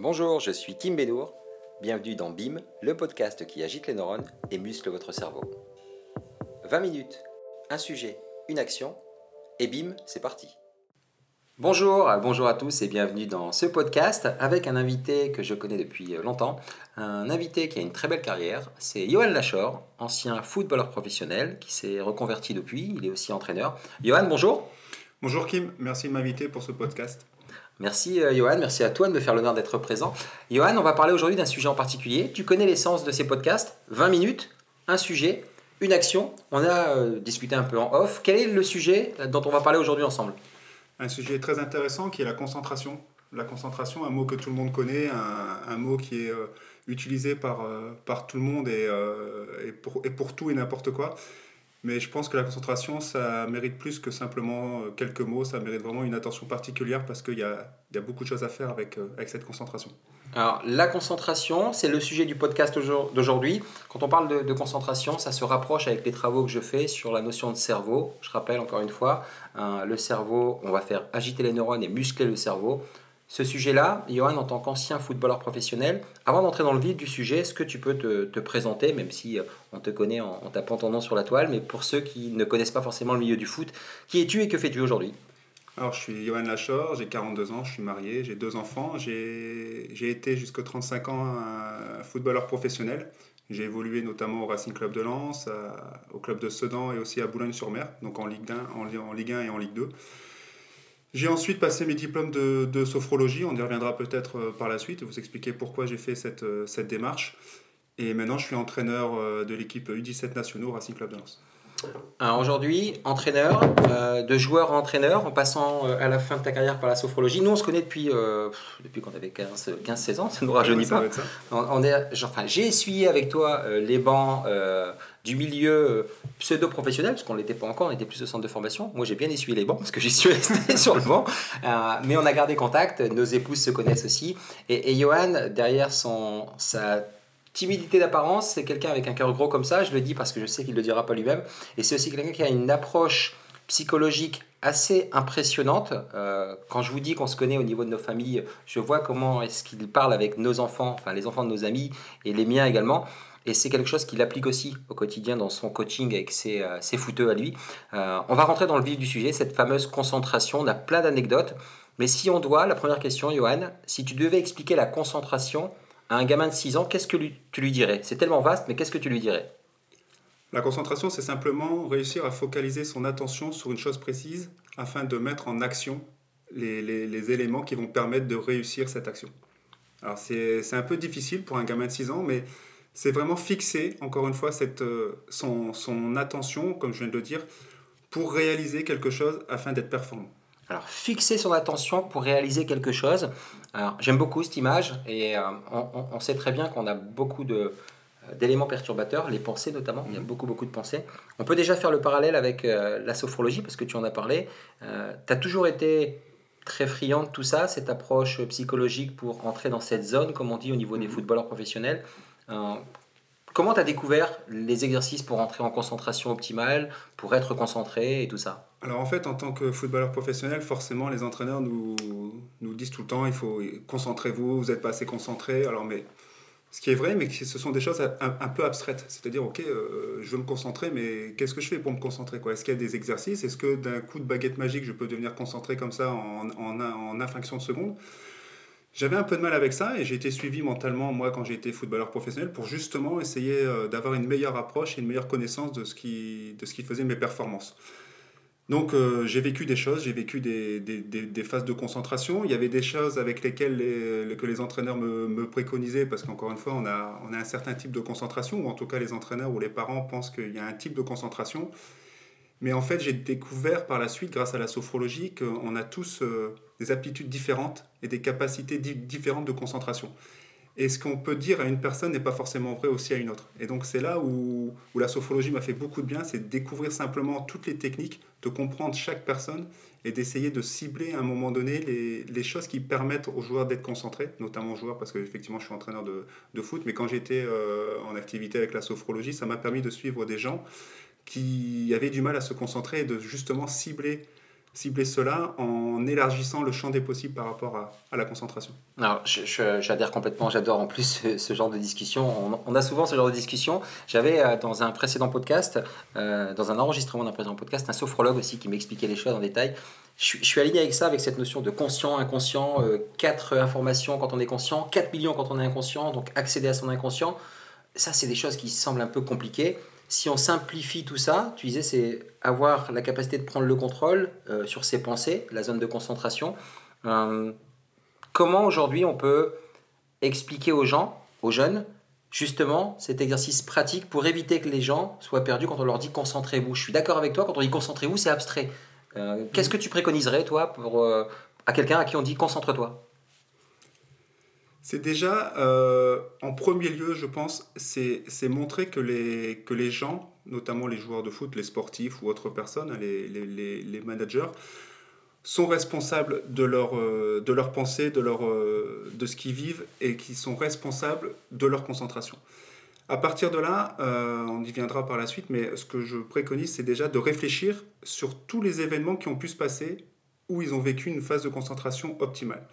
Bonjour, je suis Kim Bédour. Bienvenue dans BIM, le podcast qui agite les neurones et muscle votre cerveau. 20 minutes, un sujet, une action, et BIM, c'est parti. Bonjour, bonjour à tous et bienvenue dans ce podcast avec un invité que je connais depuis longtemps, un invité qui a une très belle carrière, c'est Johan Lachor, ancien footballeur professionnel qui s'est reconverti depuis, il est aussi entraîneur. Johan, bonjour. Bonjour Kim, merci de m'inviter pour ce podcast. Merci euh, Johan, merci à toi de me faire l'honneur d'être présent. Johan, on va parler aujourd'hui d'un sujet en particulier. Tu connais l'essence de ces podcasts 20 minutes, un sujet, une action. On a euh, discuté un peu en off. Quel est le sujet dont on va parler aujourd'hui ensemble Un sujet très intéressant qui est la concentration. La concentration, un mot que tout le monde connaît, un, mot qui est euh, utilisé par, par tout le monde et, et, pour, et pour tout et n'importe quoi. Mais je pense que la concentration, ça mérite plus que simplement euh, quelques mots, ça mérite vraiment une attention particulière parce qu'il y a, beaucoup de choses à faire avec, euh, avec cette concentration. Alors, la concentration, c'est le sujet du podcast d'aujourd'hui. Quand on parle de, de, concentration, ça se rapproche avec les travaux que je fais sur la notion de cerveau. Je rappelle encore une fois, hein, le cerveau, on va faire agiter les neurones et muscler le cerveau. Ce sujet-là, Johan, en tant qu'ancien footballeur professionnel, avant d'entrer dans le vif du sujet, est-ce que tu peux te, présenter, même si euh, on te connaît en, tapant ton nom sur la toile, mais pour ceux qui ne connaissent pas forcément le milieu du foot, qui es-tu et que fais-tu aujourd'hui? Alors, je suis Johan Lachor, j'ai 42 ans, je suis marié, j'ai deux enfants. J'ai été jusqu'à 35 ans un footballeur professionnel. J'ai évolué notamment au Racing Club de Lens, au club de Sedan et aussi à Boulogne-sur-Mer, donc en Ligue 1, en, en Ligue 1 et en Ligue 2. J'ai ensuite passé mes diplômes de, sophrologie, on y reviendra peut-être euh, par la suite, vous expliquer pourquoi j'ai fait cette, euh, cette démarche. Et maintenant, je suis entraîneur euh, de l'équipe U17 nationaux Racing Club de Lens. Aujourd'hui, entraîneur, de joueur à entraîneur, en passant à la fin de ta carrière par la sophrologie. Nous, on se connaît depuis, depuis qu'on avait 15-16 ans, ça ne nous rajeunit pas. On, est, enfin, j'ai essuyé avec toi les bancs du milieu euh, pseudo-professionnel, parce qu'on ne l'était pas encore, on était plus au centre de formation. Moi, j'ai bien essuyé les bancs, parce que j'y suis resté sur le banc. Euh, mais on a gardé contact, nos épouses se connaissent aussi. Et, et Johan, derrière son, sa timidité d'apparence, c'est quelqu'un avec un cœur gros comme ça, je le dis parce que je sais qu'il ne le dira pas lui-même. Et c'est aussi quelqu'un qui a une approche psychologique assez impressionnante. Euh, quand je vous dis qu'on se connaît au niveau de nos familles, je vois comment est-ce qu'il parle avec nos enfants, enfin les enfants de nos amis et les miens également. Et c'est quelque chose qu'il applique aussi au quotidien dans son coaching avec ses, euh, ses footeux à lui. Euh, on va rentrer dans le vif du sujet, cette fameuse concentration. On a plein d'anecdotes. Mais si on doit, la première question, Johan, si tu devais expliquer la concentration à un gamin de 6 ans, qu'est-ce que tu lui dirais? C'est tellement vaste, mais qu'est-ce que tu lui dirais? La concentration, c'est simplement réussir à focaliser son attention sur une chose précise afin de mettre en action les, les, les éléments qui vont permettre de réussir cette action. Alors c'est un peu difficile pour un gamin de 6 ans, mais c'est vraiment fixer, encore une fois, cette, euh, son, son, attention, comme je viens de le dire, pour réaliser quelque chose afin d'être performant. Alors, fixer son attention pour réaliser quelque chose. Alors, j'aime beaucoup cette image et euh, on, sait très bien qu'on a beaucoup de, euh, d'éléments perturbateurs, les pensées notamment, il y a mhm. beaucoup beaucoup de pensées. On peut déjà faire le parallèle avec la sophrologie parce que tu en as parlé. tu as toujours été très friand de tout ça, cette approche psychologique pour entrer dans cette zone, comme on dit au niveau des mhm. footballeurs professionnels. Euh, comment tu as découvert les exercices pour entrer en concentration optimale, pour être concentré et tout ça Alors en fait, en tant que footballeur professionnel, forcément, les entraîneurs nous, nous disent tout le temps, il faut concentrez-vous, vous n'êtes pas assez concentré. Alors mais ce qui est vrai, mais ce sont des choses un, peu abstraites. C'est-à-dire, ok, euh, je veux me concentrer, mais qu'est-ce que je fais pour me concentrer Est-ce qu'il y a des exercices? Est-ce que d'un coup de baguette magique, je peux devenir concentré comme ça en, en, en de seconde j'avais un peu de mal avec ça et j'ai été suivi mentalement, moi, quand j'ai été footballeur professionnel, pour justement essayer euh, d'avoir une meilleure approche et une meilleure connaissance de ce qui, de ce qui faisait mes performances. Donc euh, j'ai vécu des choses, j'ai vécu des, des, des, phases de concentration. Il y avait des choses avec lesquelles les, que les entraîneurs me, me préconisaient, parce qu'encore une fois, on a, on a un certain type de concentration, ou en tout cas les entraîneurs ou les parents pensent qu'il y a un type de concentration. Mais en fait, j'ai découvert par la suite, grâce à la sophrologie, qu'on a tous euh, des aptitudes différentes et des capacités différentes de concentration. Et ce qu'on peut dire à une personne n'est pas forcément vrai aussi à une autre. Et donc c'est là où, où, la sophrologie m'a fait beaucoup de bien, c'est de découvrir simplement toutes les techniques, de comprendre chaque personne et d'essayer de cibler à un moment donné les, les choses qui permettent aux joueurs d'être concentrés, notamment aux joueurs parce que effectivement je suis entraîneur de, de foot, mais quand j'étais euh, en activité avec la sophrologie, ça m'a permis de suivre des gens qui avaient du mal à se concentrer et de justement cibler cibler cela en élargissant le champ des possibles par rapport à, la concentration. Alors, j'adhère complètement, j'adore en plus ce, genre de discussion. On, a souvent ce genre de discussion. J'avais euh, dans un précédent podcast, euh, dans un enregistrement d'un précédent podcast, un sophrologue aussi qui m'expliquait les choses en détail. Je, suis aligné avec ça, avec cette notion de conscient, inconscient, euh, quatre informations quand on est conscient, 4 millions quand on est inconscient, donc accéder à son inconscient. Ça, c'est des choses qui semblent un peu compliquées. Si on simplifie tout ça, tu disais, c'est avoir la capacité de prendre le contrôle euh, sur ses pensées, la zone de concentration. Euh, comment aujourd'hui on peut expliquer aux gens, aux jeunes, justement cet exercice pratique pour éviter que les gens soient perdus quand on leur dit concentrez-vous? Je suis d'accord avec toi, quand on dit concentrez-vous, c'est abstrait. Euh, qu'est-ce que tu préconiserais, toi, pour, à quelqu'un à qui on dit concentre-toi? C'est déjà, euh, en premier lieu, je pense, c'est montrer que les, que les gens, notamment les joueurs de foot, les sportifs ou autres personnes, hein, les, les, les managers, sont responsables de leur, euh, de leur pensée, de, leur, euh, de ce qu'ils vivent et qui sont responsables de leur concentration. À partir de là, on y viendra par la suite, mais ce que je préconise, c'est déjà de réfléchir sur tous les événements qui ont pu se passer où ils ont vécu une phase de concentration optimale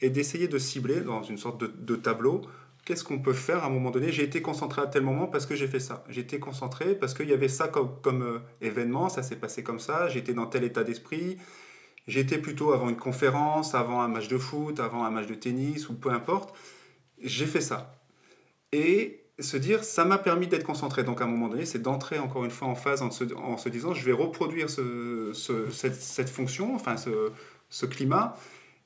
et d'essayer de cibler dans une sorte de, tableau qu'est-ce qu'on peut faire à un moment donné. J'ai été concentré à tel moment parce que j'ai fait ça. J'ai été concentré parce qu'il y avait ça comme, euh, événement, ça s'est passé comme ça, j'étais dans tel état d'esprit. J'étais plutôt avant une conférence, avant un match de foot, avant un match de tennis ou peu importe. J'ai fait ça. Et se dire, ça m'a permis d'être concentré. Donc à un moment donné, c'est d'entrer encore une fois en phase en se, disant, je vais reproduire ce, ce, cette, fonction, enfin ce climat,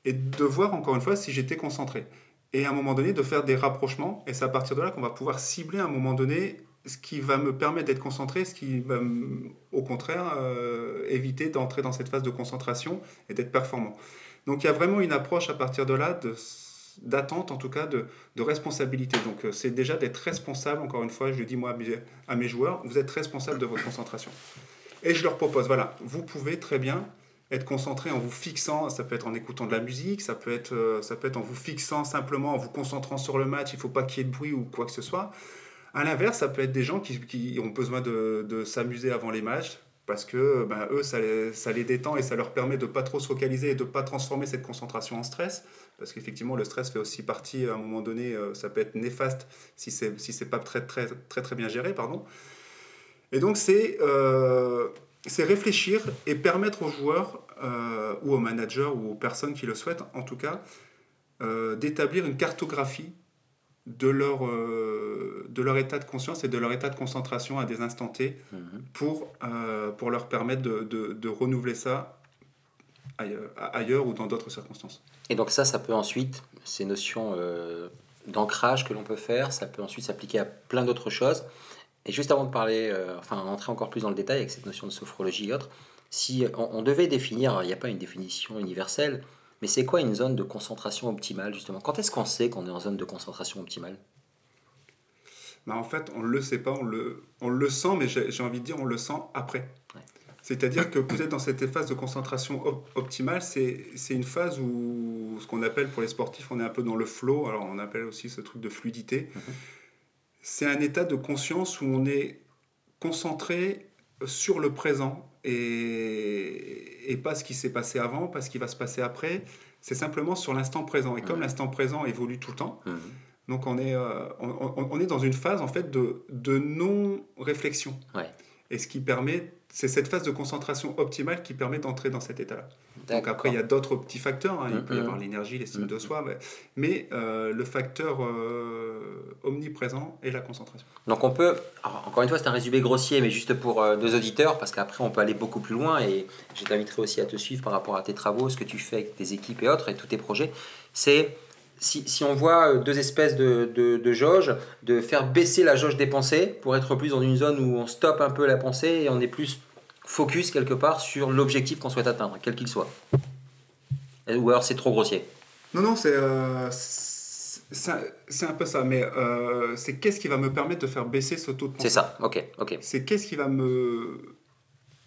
et de voir encore une fois si j'étais concentré. Et à un moment donné, de faire des rapprochements, et c'est à partir de là qu'on va pouvoir cibler à un moment donné ce qui va me permettre d'être concentré, ce qui va, au contraire, euh, éviter d'entrer dans cette phase de concentration et d'être performant. Donc il y a vraiment une approche à partir de là, d'attente en tout cas, de, de responsabilité. Donc euh, c'est déjà d'être responsable, encore une fois, je dis moi à mes joueurs, vous êtes responsable de votre concentration. Et je leur propose, voilà, vous pouvez très bien être concentré en vous fixant, ça peut être en écoutant de la musique, ça peut être, euh, ça peut être en vous fixant simplement, en vous concentrant sur le match, il ne faut pas qu'il y ait de bruit ou quoi que ce soit. À l'inverse, ça peut être des gens qui, ont besoin de, s'amuser avant les matchs, parce que ben, eux, ça les, détend et ça leur permet de pas trop se focaliser et de pas transformer cette concentration en stress, parce qu'effectivement, le stress fait aussi partie, à un moment donné, euh, ça peut être néfaste si ce n'est si pas très, très, très, très bien géré. Pardon. Et donc, c'est... Euh, c'est réfléchir et permettre aux joueurs euh, ou aux managers ou aux personnes qui le souhaitent, en tout cas, euh, d'établir une cartographie de leur, euh, de leur état de conscience et de leur état de concentration à des instants T mhm. pour, pour leur permettre de, de, de renouveler ça ailleurs, ailleurs, ou dans d'autres circonstances. Et donc ça, ça peut ensuite, ces notions d'ancrage que l'on peut faire, ça peut ensuite s'appliquer à plein d'autres choses. Et juste avant de parler, euh, enfin entrer encore plus dans le détail avec cette notion de sophrologie et autres, si on, devait définir, il n'y a pas une définition universelle, mais c'est quoi une zone de concentration optimale justement? Quand est-ce qu'on sait qu'on est en zone de concentration optimale? Bah En fait, on ne le sait pas, on le, on le sent, mais j'ai envie de dire on le sent après. C'est-à-dire que vous êtes dans cette phase de concentration optimale, c'est une phase où ce qu'on appelle pour les sportifs, on est un peu dans le flow, alors on appelle aussi ce truc de fluidité. Mhm c'est un état de conscience où on est concentré sur le présent et, et pas ce qui s'est passé avant, pas ce qui va se passer après. C'est simplement sur l'instant présent. Et comme l'instant présent évolue tout le temps, mmh. donc on est, euh, on, est dans une phase en fait de, de non-réflexion. Et ce qui permet, c'est cette phase de concentration optimale qui permet d'entrer dans cet état-là. Donc après, il y a d'autres petits facteurs. Hein. Il peut y avoir l'énergie, l'estime de soi, mais, euh, le facteur euh, omniprésent est la concentration. Donc on peut, encore une fois, c'est un résumé grossier, mais juste pour euh, nos auditeurs, parce qu'après on peut aller beaucoup plus loin, et je t'inviterai aussi à te suivre par rapport à tes travaux, ce que tu fais avec tes équipes et autres, et tous tes projets. C'est si, si, on voit deux espèces de, de, de jauges, de faire baisser la jauge des pensées pour être plus dans une zone où on stoppe un peu la pensée et on est plus focus quelque part sur l'objectif qu'on souhaite atteindre, quel qu'il soit. Ou alors c'est trop grossier. Non, non, c'est euh, c'est un peu ça, mais euh, c'est qu'est-ce qui va me permettre de faire baisser ce taux de C'est ça, ok, ok. C'est qu'est-ce qui va me...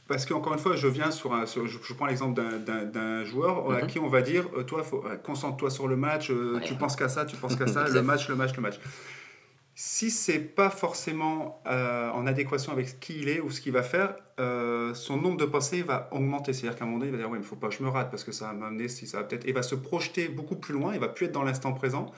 Parce qu'encore une fois, je viens sur un... je, prends l'exemple d'un joueur à mhm. qui on va dire, euh, toi, concentre-toi sur le match, tu penses qu'à ça, tu penses qu'à ça, le match, le match, le match. si c'est pas forcément euh, en adéquation avec ce qu'il est ou ce qu'il va faire, euh, son nombre de pensées va augmenter. C'est-à-dire qu'à un moment donné, il va dire, oui, il ne faut pas que je me rate parce que ça va m'amener, si ça va peut-être... Il va se projeter beaucoup plus loin, il va plus être dans l'instant présent.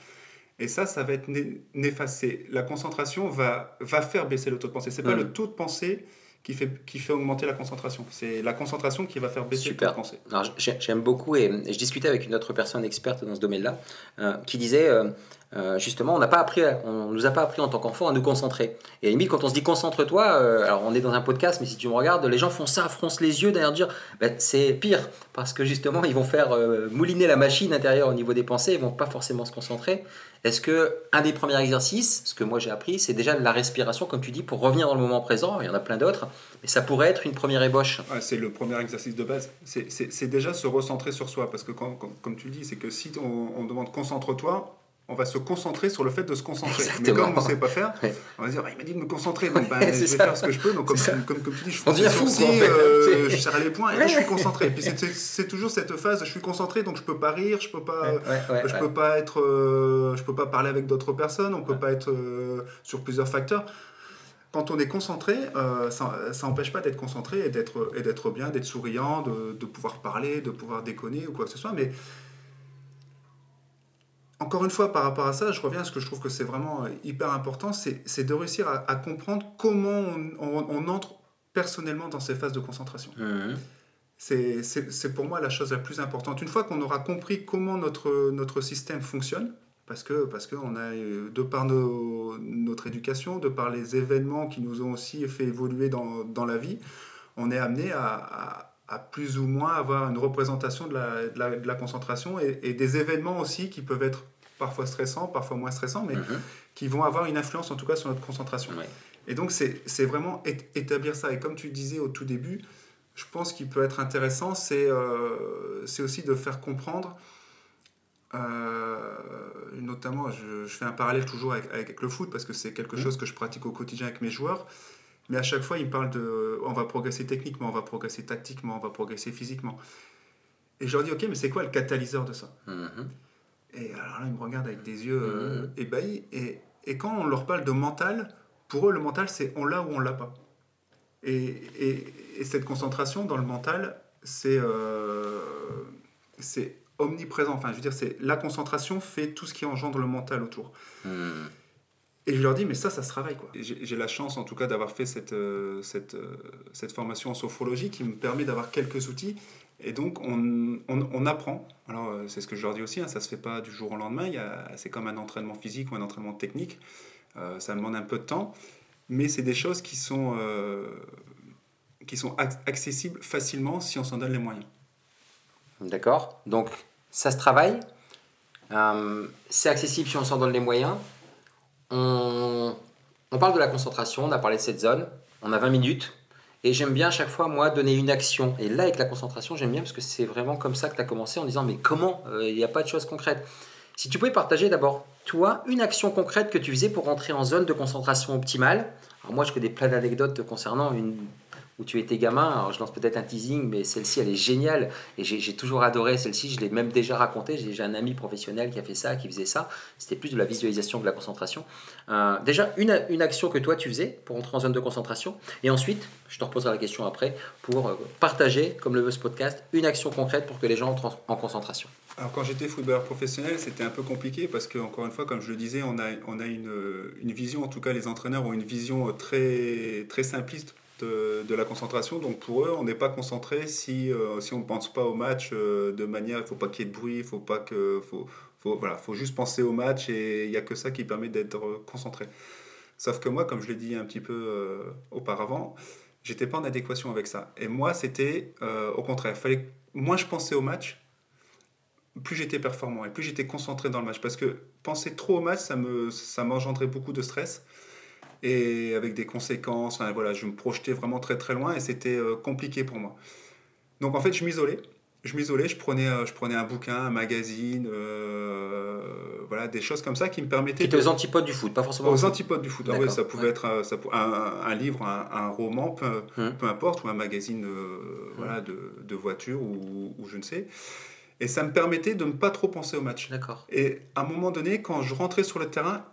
Et ça, ça va être néfaste. La concentration va, va faire baisser le taux de pensée. C'est pas le taux de pensée qui fait, qui fait augmenter la concentration. C'est la concentration qui va faire baisser Super. pensée. J'aime beaucoup et, je discutais avec une autre personne experte dans ce domaine-là euh, qui disait euh, justement, on n'a pas appris, on nous a pas appris en tant qu'enfant à nous concentrer. Et à limite, quand on se dit concentre-toi, euh, alors on est dans un podcast, mais si tu me regardes, les gens font ça, froncent les yeux derrière dire, ben, c'est pire parce que justement, ils vont faire euh, mouliner la machine intérieure au niveau des pensées, ils vont pas forcément se concentrer. Est-ce que un des premiers exercices, ce que moi j'ai appris, c'est déjà la respiration, comme tu dis, pour revenir dans le moment présent. Il y en a plein d'autres, mais ça pourrait être une première ébauche. c'est le premier exercice de base. C'est déjà se recentrer sur soi, parce que comme, comme tu dis, c'est que si on demande concentre-toi, on va se concentrer sur le fait de se concentrer. Mais comme on ne sait pas faire, on va dire il m'a dit de me concentrer, donc ben, je vais faire ce que je peux. Donc, comme, comme, comme, tu dis, je fais sourcils, euh, je serre les poings et là, je suis concentré. Et puis c'est toujours cette phase je suis concentré, donc je peux pas rire, je peux pas, je peux pas être, euh, je peux pas parler avec d'autres personnes, on peut pas être euh, sur plusieurs facteurs. Quand on est concentré, ça n'empêche pas d'être concentré et d'être bien, d'être souriant, de, de pouvoir parler, de pouvoir déconner ou quoi que ce soit. Mais encore une fois, par rapport à ça, je reviens à ce que je trouve que c'est vraiment euh, hyper important, c'est de réussir à, comprendre comment on, entre personnellement dans ces phases de concentration. Mmh. C'est pour moi la chose la plus importante. Une fois qu'on aura compris comment notre, notre système fonctionne, parce que parce qu'on a, euh, de par nos, notre éducation, de par les événements qui nous ont aussi fait évoluer dans, dans la vie, on est amené à, à, plus ou moins avoir une représentation de la, de la, concentration et, et, des événements aussi qui peuvent être parfois stressants, parfois moins stressants, mais mhm. qui vont avoir une influence en tout cas sur notre concentration. Et donc c'est vraiment établir ça. Et comme tu disais au tout début, je pense qu'il peut être intéressant, c'est euh, aussi de faire comprendre, euh, notamment, je, fais un parallèle toujours avec, avec le foot, parce que c'est quelque mhm. chose que je pratique au quotidien avec mes joueurs, mais à chaque fois, ils me parlent de, on va progresser techniquement, on va progresser tactiquement, on va progresser physiquement. Et je leur dis, ok, mais c'est quoi le catalyseur de ça mhm. Et alors là, ils me regardent avec des yeux euh, mmh. ébahis. Et, et, quand on leur parle de mental, pour eux, le mental, c'est on l'a ou on l'a pas. Et, et, et, cette concentration dans le mental, c'est euh, omniprésent. Enfin, je veux dire, c'est la concentration fait tout ce qui engendre le mental autour. Mmh. Et je leur dis, mais ça, ça se travaille. quoi. J'ai la chance, en tout cas, d'avoir fait cette, euh, cette, cette formation en sophrologie qui me permet d'avoir quelques outils et donc, on, on, on apprend. Alors, euh, c'est ce que je leur dis aussi, hein, ça ne se fait pas du jour au lendemain. C'est comme un entraînement physique ou un entraînement technique. Euh, ça demande un peu de temps. Mais c'est des choses qui sont, euh, qui sont accessibles facilement si on s'en donne les moyens. D'accord. Donc, ça se travaille. c'est accessible si on s'en donne les moyens. On, parle de la concentration, on a parlé de cette zone. On a 20 minutes et j'aime bien à chaque fois, moi, donner une action. Et là, avec la concentration, j'aime bien parce que c'est vraiment comme ça que tu as commencé en disant, mais comment euh, Il n'y a pas de choses concrètes. Si tu pouvais partager d'abord, toi, une action concrète que tu faisais pour rentrer en zone de concentration optimale. Alors moi, je connais plein d'anecdotes concernant une où tu étais gamin. Alors, je lance peut-être un teasing, mais celle-ci, elle est géniale. Et j'ai toujours adoré celle-ci. Je l'ai même déjà raconté. J'ai un ami professionnel qui a fait ça, qui faisait ça. C'était plus de la visualisation que de la concentration. Euh, déjà, une, une, action que toi, tu faisais pour entrer en zone de concentration. Et ensuite, je te reposerai la question après, pour euh, partager, comme le veut ce podcast, une action concrète pour que les gens entrent en concentration. Alors quand j'étais footballeur professionnel, c'était un peu compliqué parce que encore une fois, comme je le disais, on a, on a une, une vision, en tout cas les entraîneurs ont une vision très, très simpliste de, la concentration. Donc pour eux, on n'est pas concentré si, euh, si on ne pense pas au match euh, de manière, il ne faut pas qu'il y ait de bruit, il faut pas que... Faut, faut, voilà, faut juste penser au match et il n'y a que ça qui permet d'être concentré. Sauf que moi, comme je l'ai dit un petit peu euh, auparavant, j'étais pas en adéquation avec ça. Et moi, c'était au contraire. Fallait, moins je pensais au match, plus j'étais performant et plus j'étais concentré dans le match. Parce que penser trop au match, ça me ça m'engendrait beaucoup de stress et avec des conséquences. voilà, je me projetais vraiment très très loin et c'était euh, compliqué pour moi. Donc en fait, je m'isolais. Je m'isolais, je prenais, euh, je prenais un bouquin, un magazine, euh, voilà, des choses comme ça qui me permettaient. Qui étaient aux antipodes du foot, pas forcément. Aux antipodes du foot. Ah oui, ça pouvait être un, ça, un, un, livre, un, roman, peu, hum. peu, importe, ou un magazine voilà, de, de voiture ou, ou, je ne sais. Et ça me permettait de ne pas trop penser au match. D'accord. Et à un moment donné, quand je rentrais sur le terrain,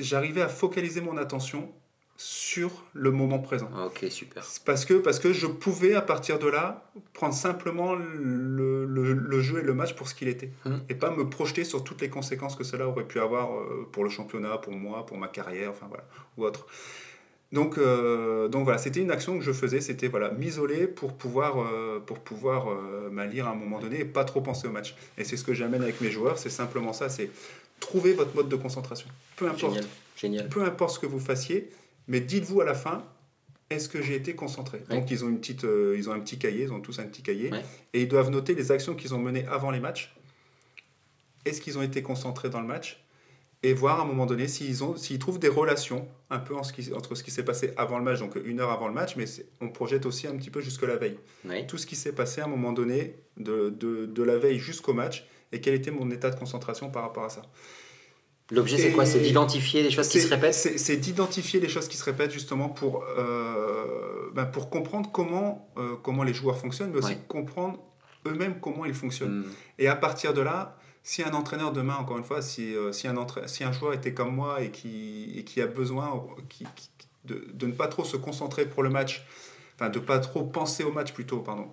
j'arrivais à focaliser mon attention sur le moment présent. Ok, super. Parce que, parce que je pouvais, à partir de là, prendre simplement le, le, le jeu et le match pour ce qu'il était. Hum. Et pas me projeter sur toutes les conséquences que cela aurait pu avoir euh, pour le championnat, pour moi, pour ma carrière, enfin voilà, ou autre. Donc, euh, donc voilà, c'était une action que je faisais, c'était voilà, m'isoler pour pouvoir, euh, pour pouvoir euh, lire à un moment donné et pas trop penser au match. Et c'est ce que j'amène avec mes joueurs, c'est simplement ça, c'est trouver votre mode de concentration. Peu importe, Génial. Génial. peu importe ce que vous fassiez, mais dites-vous à la fin, est-ce que j'ai été concentré? Ouais. Donc ils ont, une petite, euh, ils ont un petit cahier, ils ont tous un petit cahier, Ouais. et ils doivent noter les actions qu'ils ont menées avant les matchs. Est-ce qu'ils ont été concentrés dans le match? Et voir à un moment donné s'ils ont s'ils trouvent des relations un peu en ce qui- entre ce qui s'est passé avant le match, donc une heure avant le match, mais on projette aussi un petit peu jusque la veille. Oui. Tout ce qui s'est passé à un moment donné de, de, de la veille jusqu'au match et quel était mon état de concentration par rapport à ça. L'objet, c'est quoi? C'est d'identifier les choses qui se répètent? C'est d'identifier les choses qui se répètent justement pour, euh, ben, pour comprendre comment, euh, comment les joueurs fonctionnent, mais aussi Ouais. comprendre eux-mêmes comment ils fonctionnent. Hum, Et à partir de là, si un entraîneur demain, encore une fois, si, euh, si, un, entra- si un joueur était comme moi et qui, et qui a besoin qui, qui- de, de ne pas trop se concentrer pour le match, enfin de pas trop penser au match plutôt, pardon,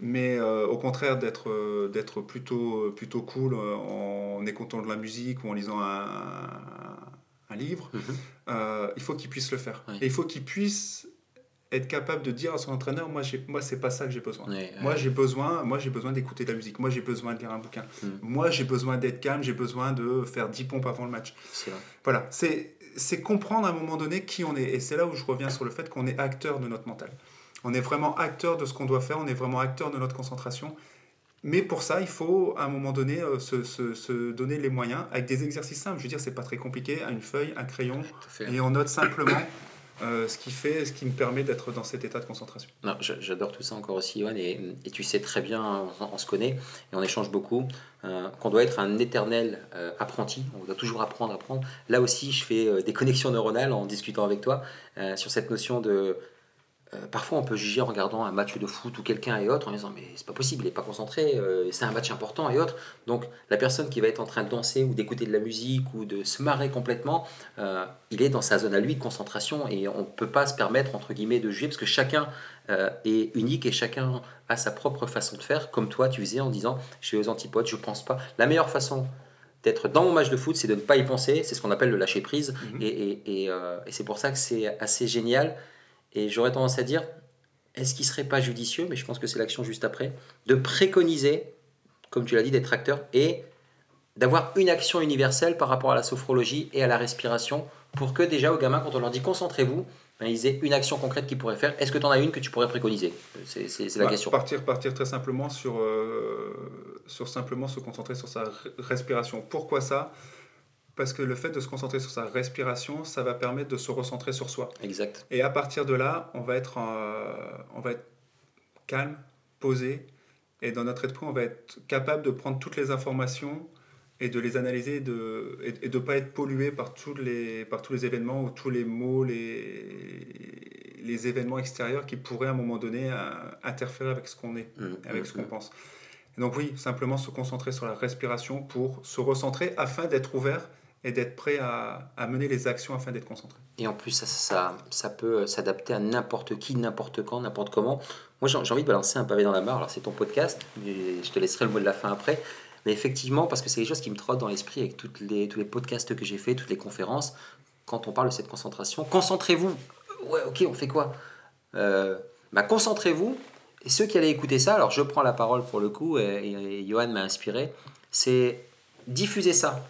mais euh, au contraire d'être euh, d'être plutôt, plutôt cool euh, en écoutant de la musique ou en lisant un, un livre, mhm. euh, il faut qu'il puisse le faire. Et il faut qu'il puisse être capable de dire à son entraîneur, moi, j'ai- moi c'est pas ça que j'ai besoin. Moi j'ai besoin, moi j'ai besoin d'écouter de la musique. Moi j'ai besoin de lire un bouquin. Mm. Moi j'ai besoin d'être calme. J'ai besoin de faire 10 pompes avant le match. Vrai. Voilà, c'est c'est comprendre à un moment donné qui on est. Et c'est là où je reviens sur le fait qu'on est acteur de notre mental. On est vraiment acteur de ce qu'on doit faire. On est vraiment acteur de notre concentration. Mais pour ça, il faut à un moment donné euh, se, se- se donner les moyens avec des exercices simples. Je veux dire, c'est pas très compliqué. Une feuille, un crayon, à et on note simplement euh, ce qui fait, ce qui me permet d'être dans cet état de concentration. Non, j'a- j'adore tout ça encore aussi, Johan, et, et tu sais très bien, on, on se connaît et on échange beaucoup, euh, qu'on doit être un éternel euh, apprenti, on doit toujours apprendre, apprendre. Là aussi, je fais des connexions neuronales en discutant avec toi sur cette notion de. Euh, parfois, on peut juger en regardant un match de foot ou quelqu'un et autres en disant mais c'est pas possible, il est pas concentré, euh, c'est un match important et autres. Donc, la personne qui va être en train de danser ou d'écouter de la musique ou de se marrer complètement, euh, il est dans sa zone à lui de concentration et on ne peut pas se permettre, entre guillemets, de juger parce que chacun est unique et chacun a sa propre façon de faire, comme toi tu faisais en disant je suis aux antipodes, je pense pas. La meilleure façon d'être dans mon match de foot, c'est de ne pas y penser, c'est ce qu'on appelle le lâcher prise et, et, et, euh, et c'est pour ça que c'est assez génial. Et j'aurais tendance à dire est-ce qu'il serait pas judicieux, mais je pense que c'est l'action juste après, de préconiser, comme tu l'as dit, d'être acteur et d'avoir une action universelle par rapport à la sophrologie et à la respiration pour que déjà aux gamins, quand on leur dit concentrez-vous, ben, ils aient une action concrète qu'ils pourraient faire. Est-ce que tu en as une que tu pourrais préconiser? C'est la Bah, question. Partir, partir très simplement sur, euh, sur simplement se concentrer sur sa respiration. Pourquoi ça? Parce que le fait de se concentrer sur sa respiration, ça va permettre de se recentrer sur soi. Exact. Et à partir de là, on va être, euh, on va être calme, posé, et dans notre esprit, on va être capable de prendre toutes les informations et de les analyser et de et, et de pas être pollué par tous les par tous les événements ou tous les mots les les événements extérieurs qui pourraient à un moment donné euh, interférer avec ce qu'on est Mm, avec mm, ce qu'on mm. pense Et donc oui simplement se concentrer sur la respiration pour se recentrer afin d'être ouvert et d'être prêt à, mener les actions afin d'être concentré Et en plus, ça, peut s'adapter à n'importe qui, n'importe quand, n'importe comment. Moi, j'ai envie de balancer un pavé dans la mare. Alors, c'est ton podcast, je te laisserai le mot de la fin après. Mais effectivement, parce que c'est des choses qui me trottent dans l'esprit avec tous les podcasts que j'ai fait, toutes les conférences, quand on parle de cette concentration, concentrez-vous. Ouais, ok, on fait quoi? Euh, bah, Concentrez-vous. Et ceux qui allaient écouter ça, alors je prends la parole pour le coup, et, et, et Johan m'a inspiré, c'est diffuser ça.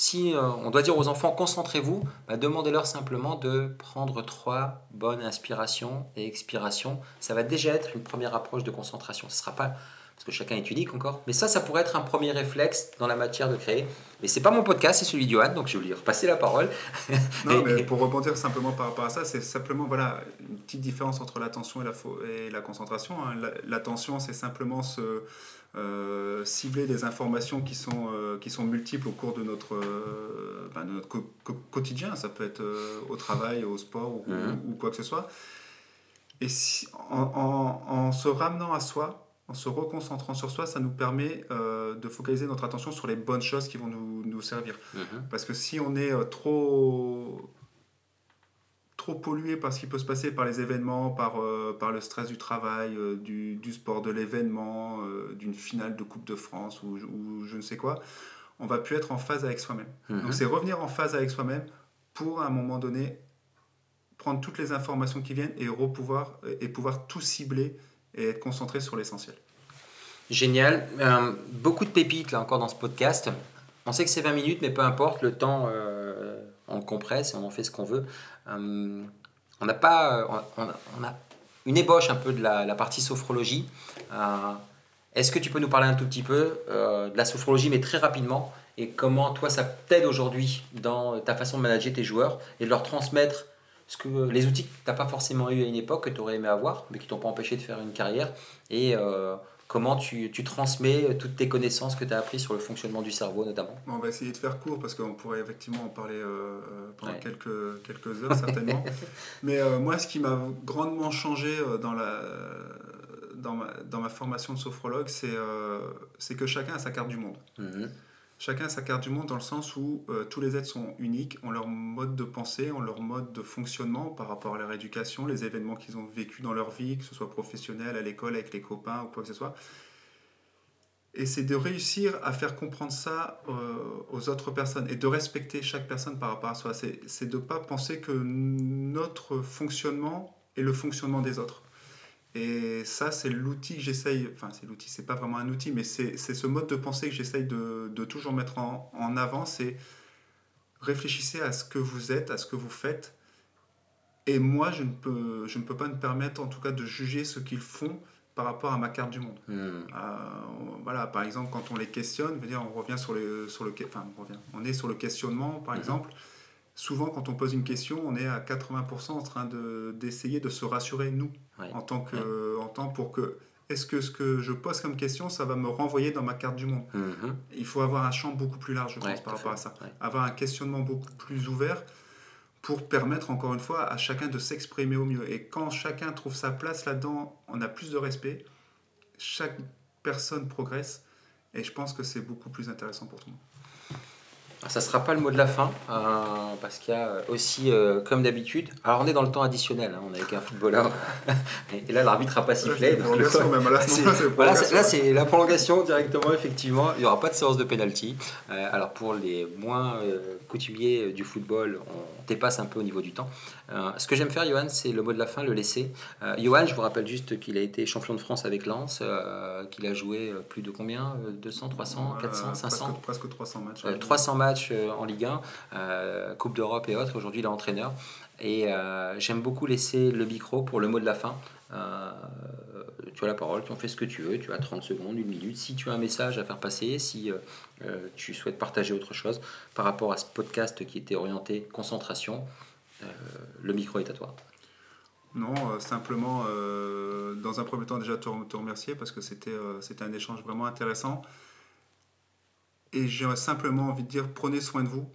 Si euh, on doit dire aux enfants concentrez-vous, bah, demandez-leur simplement de prendre trois bonnes inspirations et expirations. Ça va déjà être une première approche de concentration. Ce sera pas parce que chacun est unique encore, mais ça, ça pourrait être un premier réflexe dans la matière de créer. Mais c'est pas mon podcast, c'est celui de Johan, donc je vais lui repasser la parole. Non, mais pour rebondir simplement par rapport à ça, c'est simplement voilà, une petite différence entre l'attention et la, et la concentration. hein. La- L'attention, c'est simplement se, euh, cibler des informations qui sont, euh, qui sont multiples au cours de notre, euh, ben, de notre co- co- quotidien. Ça peut être au travail, au sport ou, Mhm. ou quoi que ce soit. Et si- en, en- en se ramenant à soi, en se reconcentrant sur soi, ça nous permet de focaliser notre attention sur les bonnes choses qui vont nous, nous servir. Mhm. Parce que si on est trop, trop pollué par ce qui peut se passer par les événements, par, euh, par le stress du travail, du, du, sport, de l'événement, d'une finale de Coupe de France ou, ou, je ne sais quoi, on va plus être en phase avec soi-même. Mhm. Donc c'est revenir en phase avec soi-même pour à un moment donné prendre toutes les informations qui viennent et, pouvoir, et pouvoir tout cibler et être concentré sur l'essentiel. Génial. Euh, beaucoup de pépites là encore dans ce podcast. On sait que c'est 20 minutes, mais peu importe, le temps, euh, on le compresse et on en fait ce qu'on veut. Euh, on n'a pas. On, a une ébauche un peu de la, partie sophrologie. Est-ce que tu peux nous parler un tout petit peu de la sophrologie, mais très rapidement, et comment toi ça t'aide aujourd'hui dans ta façon de manager tes joueurs et de leur transmettre ce que, les outils que tu n'as pas forcément eu à une époque, que tu aurais aimé avoir, mais qui t'ont pas empêché de faire une carrière, et euh, comment tu, tu, transmets toutes tes connaissances que tu as apprises sur le fonctionnement du cerveau notamment? On va essayer de faire court parce qu'on pourrait effectivement en parler euh, pendant quelques, quelques heures certainement. mais euh, moi, ce qui m'a grandement changé dans, la, dans, ma, dans ma formation de sophrologue, c'est que chacun a sa carte du monde. Mhm. Chacun a sa carte du monde dans le sens où euh, tous les êtres sont uniques, ont leur mode de pensée, ont leur mode de fonctionnement par rapport à leur éducation, les événements qu'ils ont vécu dans leur vie, que ce soit professionnel, à l'école, avec les copains ou quoi que ce soit. Et c'est de réussir à faire comprendre ça euh, aux autres personnes et de respecter chaque personne par rapport à soi. C'est de ne pas penser que notre fonctionnement est le fonctionnement des autres. Et ça, c'est l'outil que j'essaye, enfin c'est l'outil, c'est pas vraiment un outil, mais c'est ce mode de pensée que j'essaye de, de, toujours mettre en, en avant, c'est réfléchissez à ce que vous êtes, à ce que vous faites. Et moi, je ne peux, je ne peux pas me permettre, en tout cas, de juger ce qu'ils font par rapport à ma carte du monde. Hmm. Euh, voilà, par exemple, quand on les questionne, dire, on revient sur, les, sur le, enfin, on, revient, on est sur le questionnement, par hmm. exemple souvent, quand on pose une question, on est à 80% en train d'essayer de, se rassurer, nous, en, tant que, en tant pour que est-ce que ce que je pose comme question, ça va me renvoyer dans ma carte du monde? Mm-hmm. Il faut avoir un champ beaucoup plus large, je pense, par rapport à ça. Avoir un questionnement beaucoup plus ouvert pour permettre, encore une fois, à chacun de s'exprimer au mieux. Et quand chacun trouve sa place là-dedans, on a plus de respect, chaque personne progresse, et je pense que c'est beaucoup plus intéressant pour tout le monde. Ça ne sera pas le mot de la fin, euh, parce qu'il y a aussi, euh, comme d'habitude, alors on est dans le temps additionnel, hein, on est avec un footballeur, et là l'arbitre n'a pas sifflé. là c'est la prolongation directement, effectivement, il n'y aura pas de séance de penalty. Euh, alors pour les moins coutumiers du football, on dépasse un peu au niveau du temps. ce que j'aime faire, Johan, c'est le mot de la fin, le laisser. Johan, je vous rappelle juste qu'il a été champion de France avec Lens, qu'il a joué plus de combien 200, 300, 400, 500 Presque, 300 matchs. 300 matchs euh, en Ligue 1, euh, Coupe d'Europe et autres. Aujourd'hui, il est entraîneur. Et euh, j'aime beaucoup laisser le micro pour le mot de la fin. tu as la parole, tu en fais ce que tu veux, tu as 30 secondes, une minute. Si tu as un message à faire passer, si tu souhaites partager autre chose par rapport à ce podcast qui était orienté concentration, le micro est à toi. Non, simplement, dans un premier temps, déjà te, remercier parce que c'était un échange vraiment intéressant. Et j'ai simplement envie de dire, prenez soin de vous.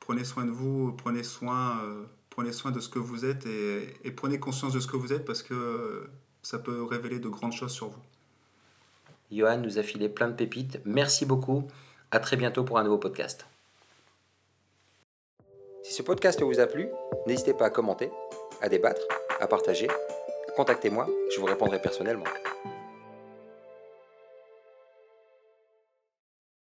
Prenez soin de vous, prenez soin, euh, prenez soin de ce que vous êtes et, et, prenez conscience de ce que vous êtes parce que ça peut révéler de grandes choses sur vous. Johan nous a filé plein de pépites. Merci beaucoup. À très bientôt pour un nouveau podcast. Si ce podcast vous a plu, n'hésitez pas à commenter, à débattre, à partager. Contactez-moi, je vous répondrai personnellement.